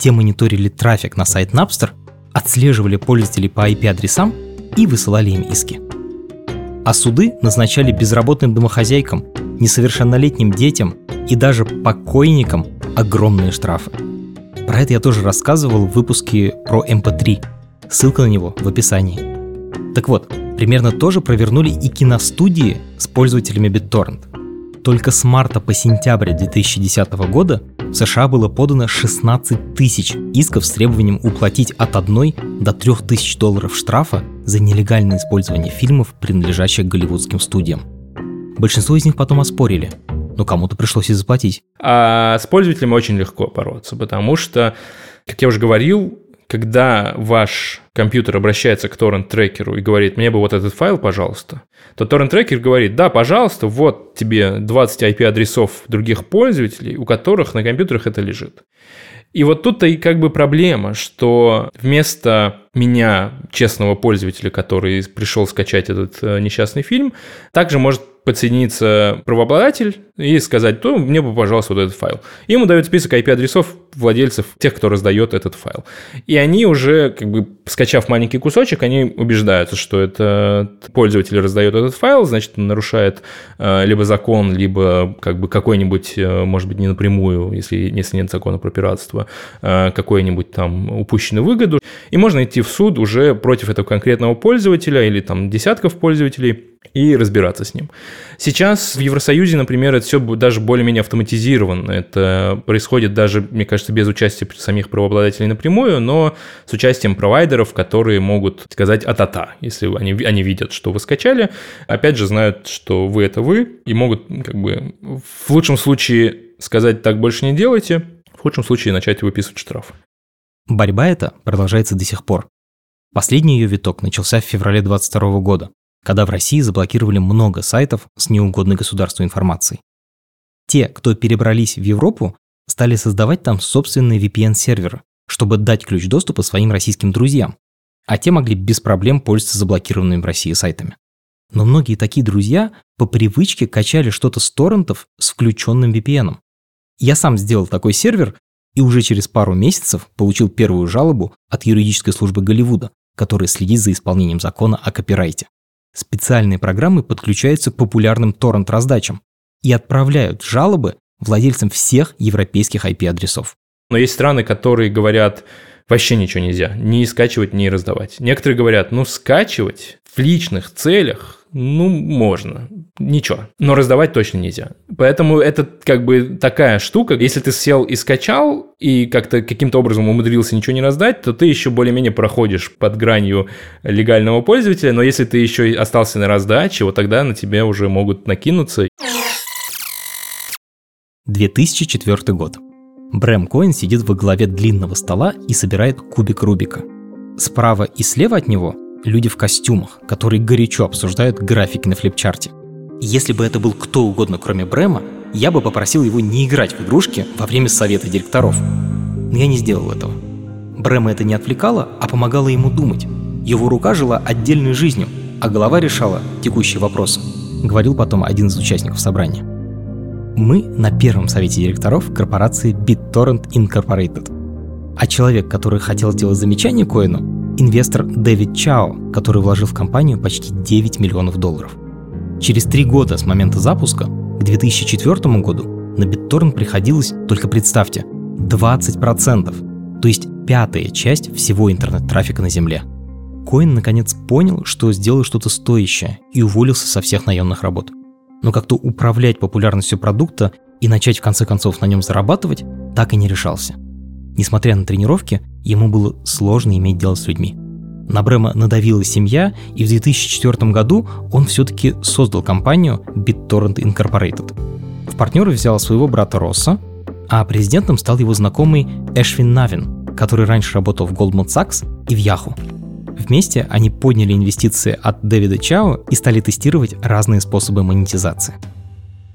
Те мониторили трафик на сайт Napster, отслеживали пользователей по IP-адресам и высылали им иски. А суды назначали безработным домохозяйкам, несовершеннолетним детям и даже покойникам огромные штрафы. Про это я тоже рассказывал в выпуске про MP3. Ссылка на него в описании. Так вот, примерно тоже провернули и киностудии с пользователями BitTorrent. Только с марта по сентябрь 2010 года в США было подано 16 тысяч исков с требованием уплатить от 1 до 3 тысяч долларов штрафа за нелегальное использование фильмов, принадлежащих голливудским студиям. Большинство из них потом оспорили, но кому-то пришлось и заплатить. А с пользователями очень легко бороться, потому что, как я уже говорил, когда ваш компьютер обращается к торрент-трекеру и говорит, мне бы вот этот файл, пожалуйста, то торрент-трекер говорит, да, пожалуйста, вот тебе 20 IP-адресов других пользователей, у которых на компьютерах это лежит. И вот тут-то и как бы проблема, что вместо меня, честного пользователя, который пришел скачать этот э, несчастный фильм, также может подсоединиться правообладатель и сказать, то мне бы, пожалуйста, вот этот файл. И ему дают список IP-адресов владельцев, тех, кто раздает этот файл. И они уже, как бы, скачав маленький кусочек, они убеждаются, что это пользователь раздает этот файл, значит, он нарушает э, либо закон, либо как бы какой-нибудь, э, может быть, не напрямую, если, если нет закона про пиратство, э, какую-нибудь там упущенную выгоду. И можно идти в суд уже против этого конкретного пользователя или там десятков пользователей, и разбираться с ним. Сейчас в Евросоюзе, например, это все даже более-менее автоматизировано. Это происходит даже, мне кажется, без участия самих правообладателей напрямую, но с участием провайдеров, которые могут сказать а-та-та, если они, они видят, что вы скачали. Опять же, знают, что вы – это вы, и могут как бы в лучшем случае сказать «так больше не делайте», в худшем случае начать выписывать штрафы. Борьба эта продолжается до сих пор. Последний ее виток начался в феврале 2022 года, когда в России заблокировали много сайтов с неугодной государству информацией. Те, кто перебрались в Европу, стали создавать там собственные VPN-серверы, чтобы дать ключ доступа своим российским друзьям, а те могли без проблем пользоваться заблокированными в России сайтами. Но многие такие друзья по привычке качали что-то с торрентов с включенным VPN. Я сам сделал такой сервер и уже через пару месяцев получил первую жалобу от юридической службы Голливуда, которая следит за исполнением закона о копирайте. Специальные программы подключаются к популярным торрент-раздачам и отправляют жалобы владельцам всех европейских IP-адресов. Но есть страны, которые говорят, вообще ничего нельзя, ни скачивать, ни раздавать. Некоторые говорят, ну скачивать в личных целях ну, можно, ничего. Но раздавать точно нельзя. Поэтому это как бы такая штука. Если ты сел и скачал, и как-то каким-то образом умудрился ничего не раздать, то ты еще более-менее проходишь под гранью легального пользователя. Но если ты еще остался на раздаче, вот тогда на тебя уже могут накинуться. 2004 год. Брэм Коин сидит во главе длинного стола и собирает кубик Рубика. Справа и слева от него люди в костюмах, которые горячо обсуждают графики на флипчарте. Если бы это был кто угодно, кроме Брэма, я бы попросил его не играть в игрушки во время совета директоров. Но я не сделал этого. Брэма это не отвлекало, а помогало ему думать. Его рука жила отдельной жизнью, а голова решала текущие вопросы, говорил потом один из участников собрания. Мы на первом совете директоров корпорации BitTorrent Incorporated. А человек, который хотел сделать замечание Коину, инвестор Дэвид Чао, который вложил в компанию почти 9 миллионов долларов. Через три года с момента запуска, к 2004 году, на BitTorrent приходилось, только представьте, 20%, то есть пятая часть всего интернет-трафика на Земле. Коин наконец понял, что сделал что-то стоящее и уволился со всех наемных работ. Но как-то управлять популярностью продукта и начать в конце концов на нем зарабатывать так и не решался – Несмотря на тренировки, ему было сложно иметь дело с людьми. На Брэма надавила семья, и в 2004 году он все-таки создал компанию BitTorrent Incorporated. В партнеры взял своего брата Росса, а президентом стал его знакомый Эшвин Навин, который раньше работал в Goldman Sachs и в Yahoo. Вместе они подняли инвестиции от Дэвида Чао и стали тестировать разные способы монетизации.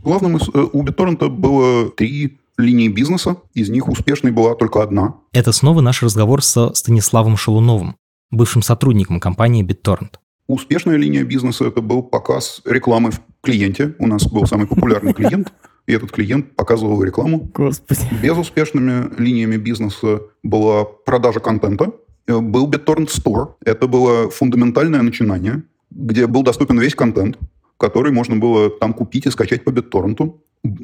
Главным э, у BitTorrent было три линии бизнеса, из них успешной была только одна. Это снова наш разговор со Станиславом Шалуновым, бывшим сотрудником компании BitTorrent. Успешная линия бизнеса – это был показ рекламы в клиенте. У нас был самый популярный клиент, и этот клиент показывал рекламу. Господи. Безуспешными линиями бизнеса была продажа контента, Э, был BitTorrent Store. Это было фундаментальное начинание, где был доступен весь контент, который можно было там купить и скачать по BitTorrent.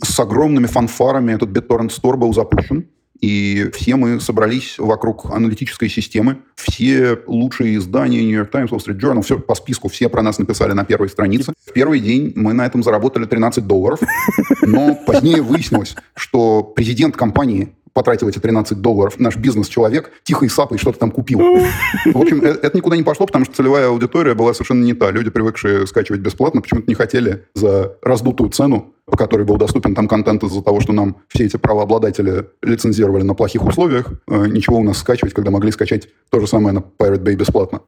С огромными фанфарами этот BitTorrent Store был запущен. И все мы собрались вокруг аналитической системы. Все лучшие издания, New York Times, Wall Street Journal, все по списку, все про нас написали на первой странице. В первый день мы на этом заработали 13 долларов. Но позднее выяснилось, что президент компании потратил эти 13 долларов, наш бизнес-человек тихо и сапой что-то там купил. В общем, э, это никуда не пошло, потому что целевая аудитория была совершенно не та. Люди, привыкшие скачивать бесплатно, почему-то не хотели за раздутую цену, по которой был доступен там контент из-за того, что нам все эти правообладатели лицензировали на плохих условиях, э, ничего у нас скачивать, когда могли скачать то же самое на Pirate Bay бесплатно.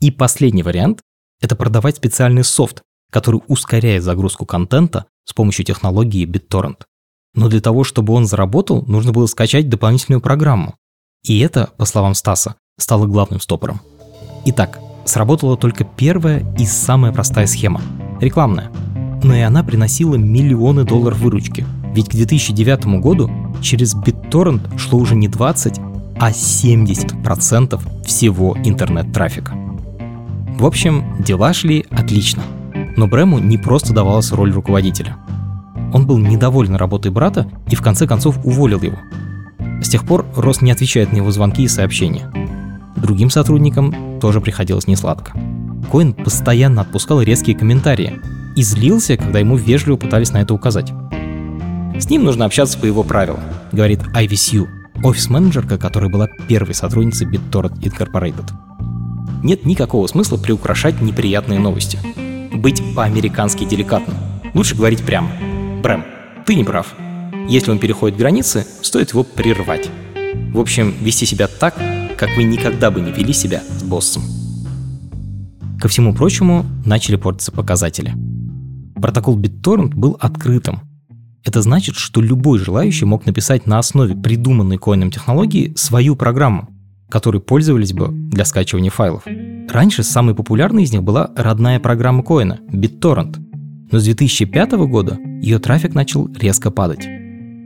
И последний вариант – это продавать специальный софт, который ускоряет загрузку контента с помощью технологии BitTorrent. Но для того, чтобы он заработал, нужно было скачать дополнительную программу. И это, по словам Стаса, стало главным стопором. Итак, сработала только первая и самая простая схема – рекламная. Но и она приносила миллионы долларов выручки. Ведь к 2009 году через BitTorrent шло уже не 20, а 70% всего интернет-трафика. В общем, дела шли отлично. Но Брэму не просто давалась роль руководителя – он был недоволен работой брата и в конце концов уволил его. С тех пор Рос не отвечает на его звонки и сообщения. Другим сотрудникам тоже приходилось несладко. Коин постоянно отпускал резкие комментарии и злился, когда ему вежливо пытались на это указать. «С ним нужно общаться по его правилам», — говорит Айви Сью, офис-менеджерка, которая была первой сотрудницей BitTorrent Incorporated. Нет никакого смысла приукрашать неприятные новости. Быть по-американски деликатным. Лучше говорить прямо — Брэм, ты не прав. Если он переходит границы, стоит его прервать. В общем, вести себя так, как вы никогда бы не вели себя с боссом. Ко всему прочему, начали портиться показатели. Протокол BitTorrent был открытым. Это значит, что любой желающий мог написать на основе придуманной коином технологии свою программу, которой пользовались бы для скачивания файлов. Раньше самой популярной из них была родная программа коина — BitTorrent — но с 2005 года ее трафик начал резко падать.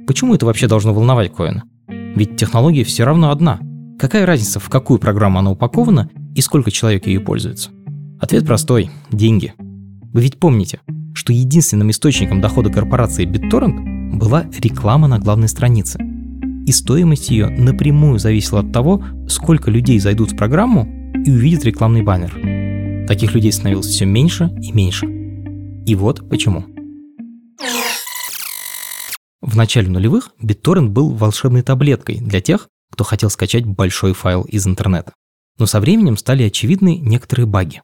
Почему это вообще должно волновать Коина? Ведь технология все равно одна. Какая разница, в какую программу она упакована и сколько человек ее пользуется? Ответ простой – деньги. Вы ведь помните, что единственным источником дохода корпорации BitTorrent была реклама на главной странице. И стоимость ее напрямую зависела от того, сколько людей зайдут в программу и увидят рекламный баннер. Таких людей становилось все меньше и меньше. И вот почему. В начале нулевых BitTorrent был волшебной таблеткой для тех, кто хотел скачать большой файл из интернета. Но со временем стали очевидны некоторые баги.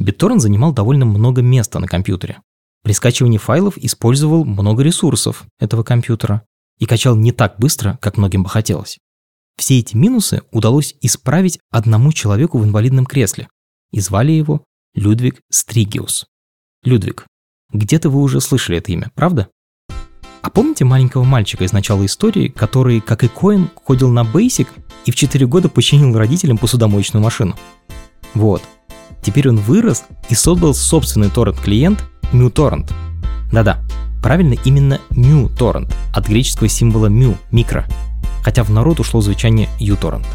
BitTorrent занимал довольно много места на компьютере. При скачивании файлов использовал много ресурсов этого компьютера и качал не так быстро, как многим бы хотелось. Все эти минусы удалось исправить одному человеку в инвалидном кресле, и звали его Людвиг Стригиус. Людвиг, где-то вы уже слышали это имя, правда? А помните маленького мальчика из начала истории, который, как и Коин, ходил на Basic и в 4 года починил родителям посудомоечную машину? Вот. Теперь он вырос и создал собственный торрент-клиент MuTorrent. Да-да, правильно именно MuTorrent, от греческого символа mu – микро, хотя в народ ушло звучание uTorrent.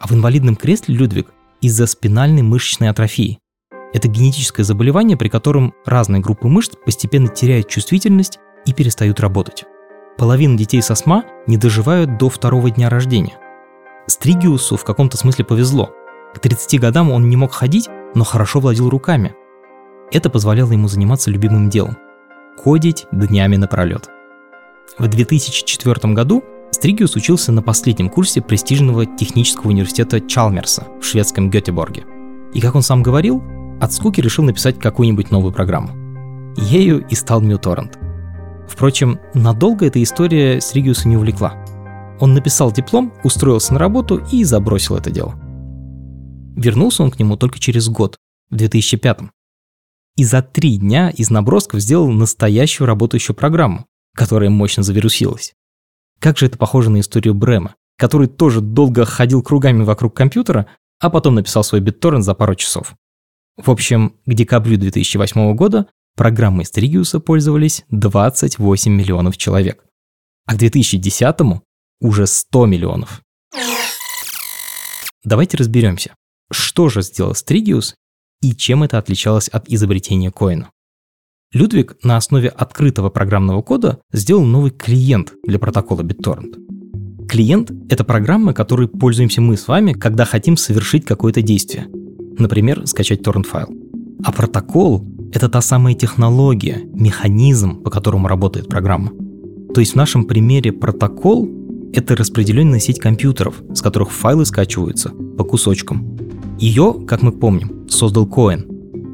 А в инвалидном кресле Людвиг из-за спинальной мышечной атрофии. Это генетическое заболевание, при котором разные группы мышц постепенно теряют чувствительность и перестают работать. Половина детей со СМА не доживают до второго дня рождения. Стригиусу в каком-то смысле повезло. К 30 годам он не мог ходить, но хорошо владел руками. Это позволяло ему заниматься любимым делом – кодить днями напролет. В 2004 году Стригиус учился на последнем курсе престижного технического университета Чалмерса в шведском Гетеборге. И, как он сам говорил, от скуки решил написать какую-нибудь новую программу. Ею и стал MuTorrent. Впрочем, надолго эта история Сригиуса не увлекла. Он написал диплом, устроился на работу и забросил это дело. Вернулся он к нему только через год, в 2005 И за три дня из набросков сделал настоящую работающую программу, которая мощно завирусилась. Как же это похоже на историю Брема, который тоже долго ходил кругами вокруг компьютера, а потом написал свой BitTorrent за пару часов. В общем, к декабрю 2008 года программой Стригиуса пользовались 28 миллионов человек, а к 2010 уже 100 миллионов. Давайте разберемся, что же сделал Стригиус и чем это отличалось от изобретения коина. Людвиг на основе открытого программного кода сделал новый клиент для протокола BitTorrent. Клиент — это программа, которой пользуемся мы с вами, когда хотим совершить какое-то действие. Например, скачать торрент-файл. А протокол — это та самая технология, механизм, по которому работает программа. То есть в нашем примере протокол — это распределенная сеть компьютеров, с которых файлы скачиваются по кусочкам. Ее, как мы помним, создал Коэн,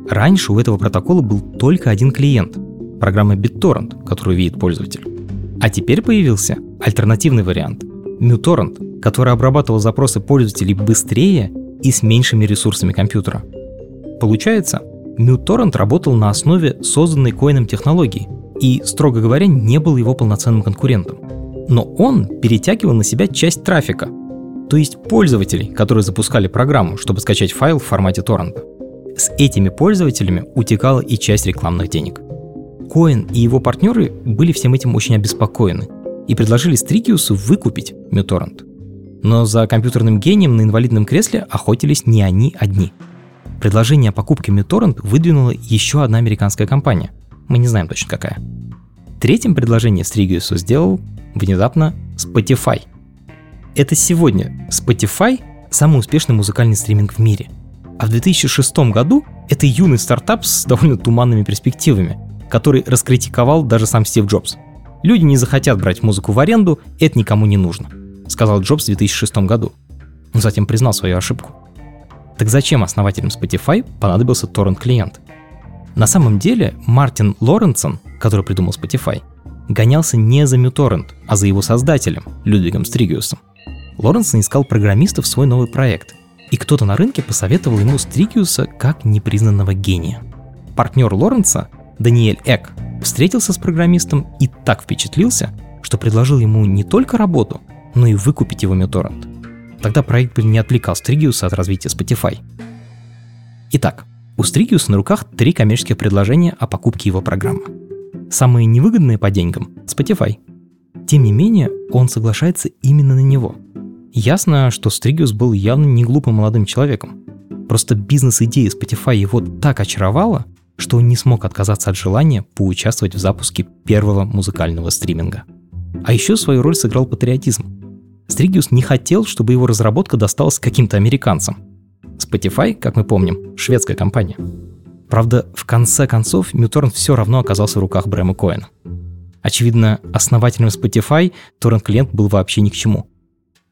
Раньше у этого протокола был только один клиент – программа BitTorrent, которую видит пользователь. А теперь появился альтернативный вариант – MuTorrent, который обрабатывал запросы пользователей быстрее и с меньшими ресурсами компьютера. Получается, MuTorrent работал на основе созданной коином технологии и, строго говоря, не был его полноценным конкурентом. Но он перетягивал на себя часть трафика, то есть пользователей, которые запускали программу, чтобы скачать файл в формате торрента с этими пользователями утекала и часть рекламных денег. Коэн и его партнеры были всем этим очень обеспокоены и предложили Стрикиусу выкупить Мюторрент. Но за компьютерным гением на инвалидном кресле охотились не они одни. Предложение о покупке Мюторрент выдвинула еще одна американская компания. Мы не знаем точно какая. Третьим предложение Стригиусу сделал внезапно Spotify. Это сегодня Spotify – самый успешный музыкальный стриминг в мире – а в 2006 году это юный стартап с довольно туманными перспективами, который раскритиковал даже сам Стив Джобс. Люди не захотят брать музыку в аренду, это никому не нужно, сказал Джобс в 2006 году. Он затем признал свою ошибку. Так зачем основателям Spotify понадобился торрент-клиент? На самом деле Мартин Лоренсон, который придумал Spotify, гонялся не за MuTorrent, а за его создателем, Людвигом Стригиусом. Лоренсон искал программистов в свой новый проект, и кто-то на рынке посоветовал ему Стрикиуса как непризнанного гения. Партнер Лоренца, Даниэль Эк, встретился с программистом и так впечатлился, что предложил ему не только работу, но и выкупить его Мюторрент. Тогда проект бы не отвлекал Стригиуса от развития Spotify. Итак, у Стригиуса на руках три коммерческих предложения о покупке его программы. Самые невыгодные по деньгам – Spotify. Тем не менее, он соглашается именно на него – Ясно, что Стригиус был явно не глупым молодым человеком. Просто бизнес-идея Spotify его так очаровала, что он не смог отказаться от желания поучаствовать в запуске первого музыкального стриминга. А еще свою роль сыграл патриотизм. Стригиус не хотел, чтобы его разработка досталась каким-то американцам. Spotify, как мы помним, шведская компания. Правда, в конце концов, Мюторн все равно оказался в руках Брэма Коэна. Очевидно, основателем Spotify торрент-клиент был вообще ни к чему –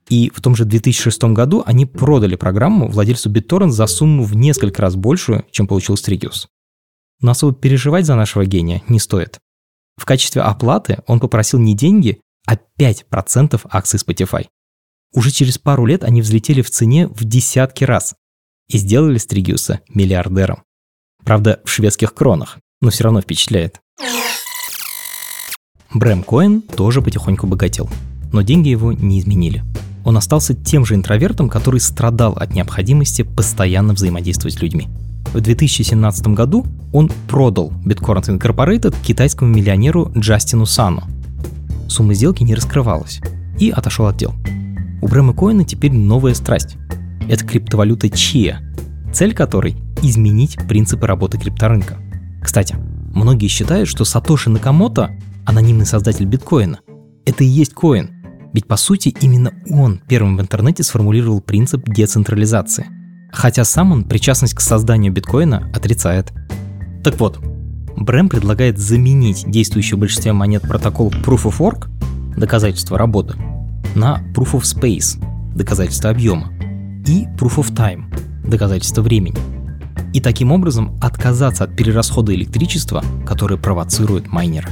и в том же 2006 году они продали программу владельцу BitTorrent за сумму в несколько раз большую, чем получил Strigius. Но особо переживать за нашего гения не стоит. В качестве оплаты он попросил не деньги, а 5% акций Spotify. Уже через пару лет они взлетели в цене в десятки раз и сделали Стригиуса миллиардером. Правда, в шведских кронах, но все равно впечатляет. Брэм Коэн тоже потихоньку богател, но деньги его не изменили он остался тем же интровертом, который страдал от необходимости постоянно взаимодействовать с людьми. В 2017 году он продал Bitcoin Incorporated китайскому миллионеру Джастину Сану. Сумма сделки не раскрывалась и отошел от дел. У Брэма Коина теперь новая страсть. Это криптовалюта Чия, цель которой – изменить принципы работы крипторынка. Кстати, многие считают, что Сатоши Накамото, анонимный создатель биткоина, это и есть коин, ведь по сути именно он первым в интернете сформулировал принцип децентрализации. Хотя сам он причастность к созданию биткоина отрицает. Так вот, Брэм предлагает заменить действующий в большинстве монет протокол Proof of Work, доказательство работы, на Proof of Space, доказательство объема, и Proof of Time, доказательство времени. И таким образом отказаться от перерасхода электричества, которое провоцирует майнеры.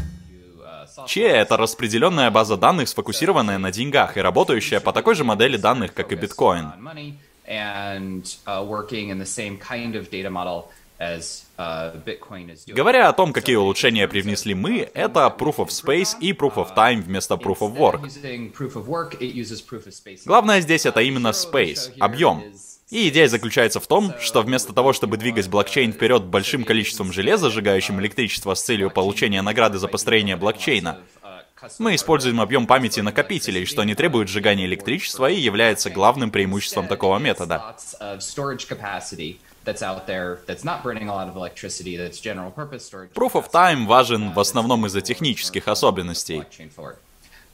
Че — это распределенная база данных, сфокусированная на деньгах и работающая по такой же модели данных, как и биткоин. Говоря о том, какие улучшения привнесли мы, это Proof of Space и Proof of Time вместо Proof of Work. Главное здесь это именно Space, объем. И идея заключается в том, что вместо того, чтобы двигать блокчейн вперед большим количеством железа, сжигающим электричество с целью получения награды за построение блокчейна, мы используем объем памяти накопителей, что не требует сжигания электричества и является главным преимуществом такого метода. Proof of Time важен в основном из-за технических особенностей.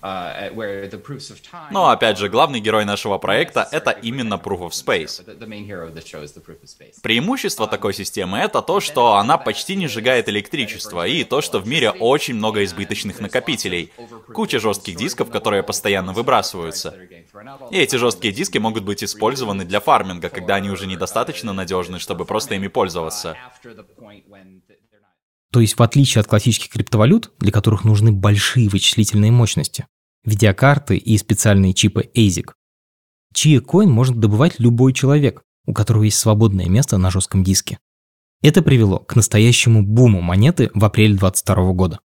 Uh, Но опять же, главный герой нашего проекта — это именно Proof of Space. Преимущество такой системы — это то, что она почти не сжигает электричество, и то, что в мире очень много избыточных накопителей. Куча жестких дисков, которые постоянно выбрасываются. И эти жесткие диски могут быть использованы для фарминга, когда они уже недостаточно надежны, чтобы просто ими пользоваться. То есть, в отличие от классических криптовалют, для которых нужны большие вычислительные мощности, видеокарты и специальные чипы ASIC, Chia Coin может добывать любой человек, у которого есть свободное место на жестком диске. Это привело к настоящему буму монеты в апреле 2022 года.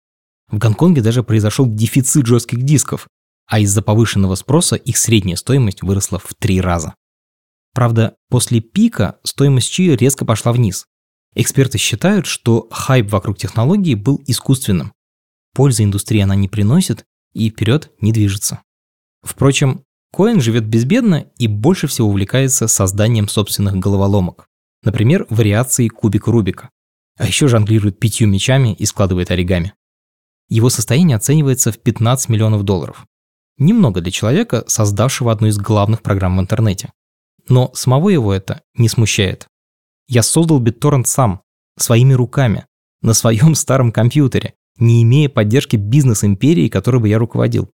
В Гонконге даже произошел дефицит жестких дисков, а из-за повышенного спроса их средняя стоимость выросла в три раза. Правда, после пика стоимость Chia резко пошла вниз, Эксперты считают, что хайп вокруг технологии был искусственным. Пользы индустрии она не приносит и вперед не движется. Впрочем, Коин живет безбедно и больше всего увлекается созданием собственных головоломок. Например, вариации кубика Рубика. А еще жонглирует пятью мечами и складывает оригами. Его состояние оценивается в 15 миллионов долларов. Немного для человека, создавшего одну из главных программ в интернете. Но самого его это не смущает. Я создал BitTorrent сам, своими руками, на своем старом компьютере, не имея поддержки бизнес-империи, которой бы я руководил.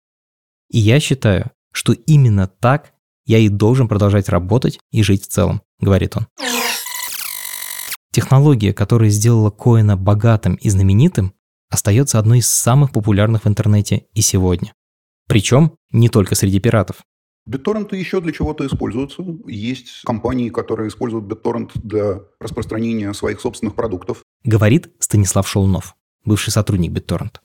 И я считаю, что именно так я и должен продолжать работать и жить в целом, говорит он. Технология, которая сделала Коина богатым и знаменитым, остается одной из самых популярных в интернете и сегодня. Причем не только среди пиратов. BitTorrent еще для чего-то используются. Есть компании, которые используют BitTorrent для распространения своих собственных продуктов. Говорит Станислав Шелунов, бывший сотрудник BitTorrent.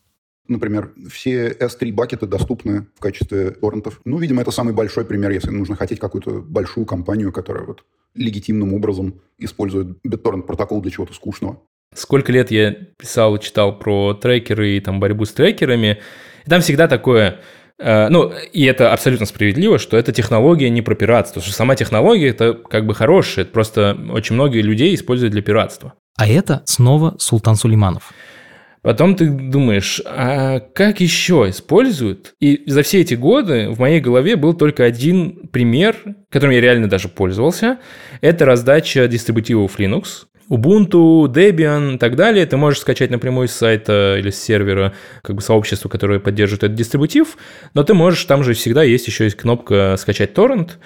Например, все S3 бакеты доступны в качестве торрентов. Ну, видимо, это самый большой пример, если нужно хотеть какую-то большую компанию, которая вот легитимным образом использует BitTorrent протокол для чего-то скучного. Сколько лет я писал и читал про трекеры и там борьбу с трекерами, и там всегда такое ну, и это абсолютно справедливо, что эта технология не про пиратство. Потому что сама технология это как бы хорошая, это просто очень многие людей используют для пиратства. А это снова Султан Сулейманов. Потом ты думаешь, а как еще используют? И за все эти годы в моей голове был только один пример, которым я реально даже пользовался. Это раздача дистрибутивов Linux. Ubuntu, Debian и так далее ты можешь скачать напрямую с сайта или с сервера как бы сообщества, которое поддерживает этот дистрибутив, но ты можешь, там же всегда есть еще есть кнопка «Скачать торрент»,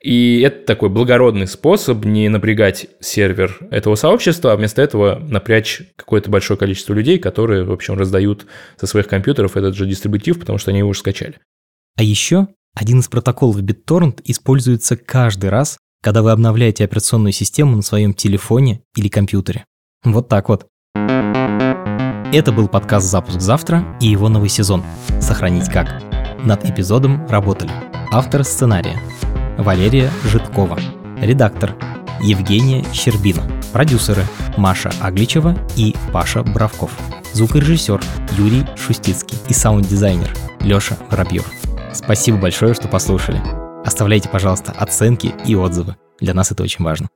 и это такой благородный способ не напрягать сервер этого сообщества, а вместо этого напрячь какое-то большое количество людей, которые, в общем, раздают со своих компьютеров этот же дистрибутив, потому что они его уже скачали. А еще один из протоколов BitTorrent используется каждый раз, когда вы обновляете операционную систему на своем телефоне или компьютере. Вот так вот. Это был подкаст «Запуск завтра» и его новый сезон «Сохранить как». Над эпизодом работали автор сценария Валерия Житкова, редактор Евгения Щербина, продюсеры Маша Агличева и Паша Бравков, звукорежиссер Юрий Шустицкий и саунд-дизайнер Леша Воробьев. Спасибо большое, что послушали. Оставляйте, пожалуйста, оценки и отзывы. Для нас это очень важно.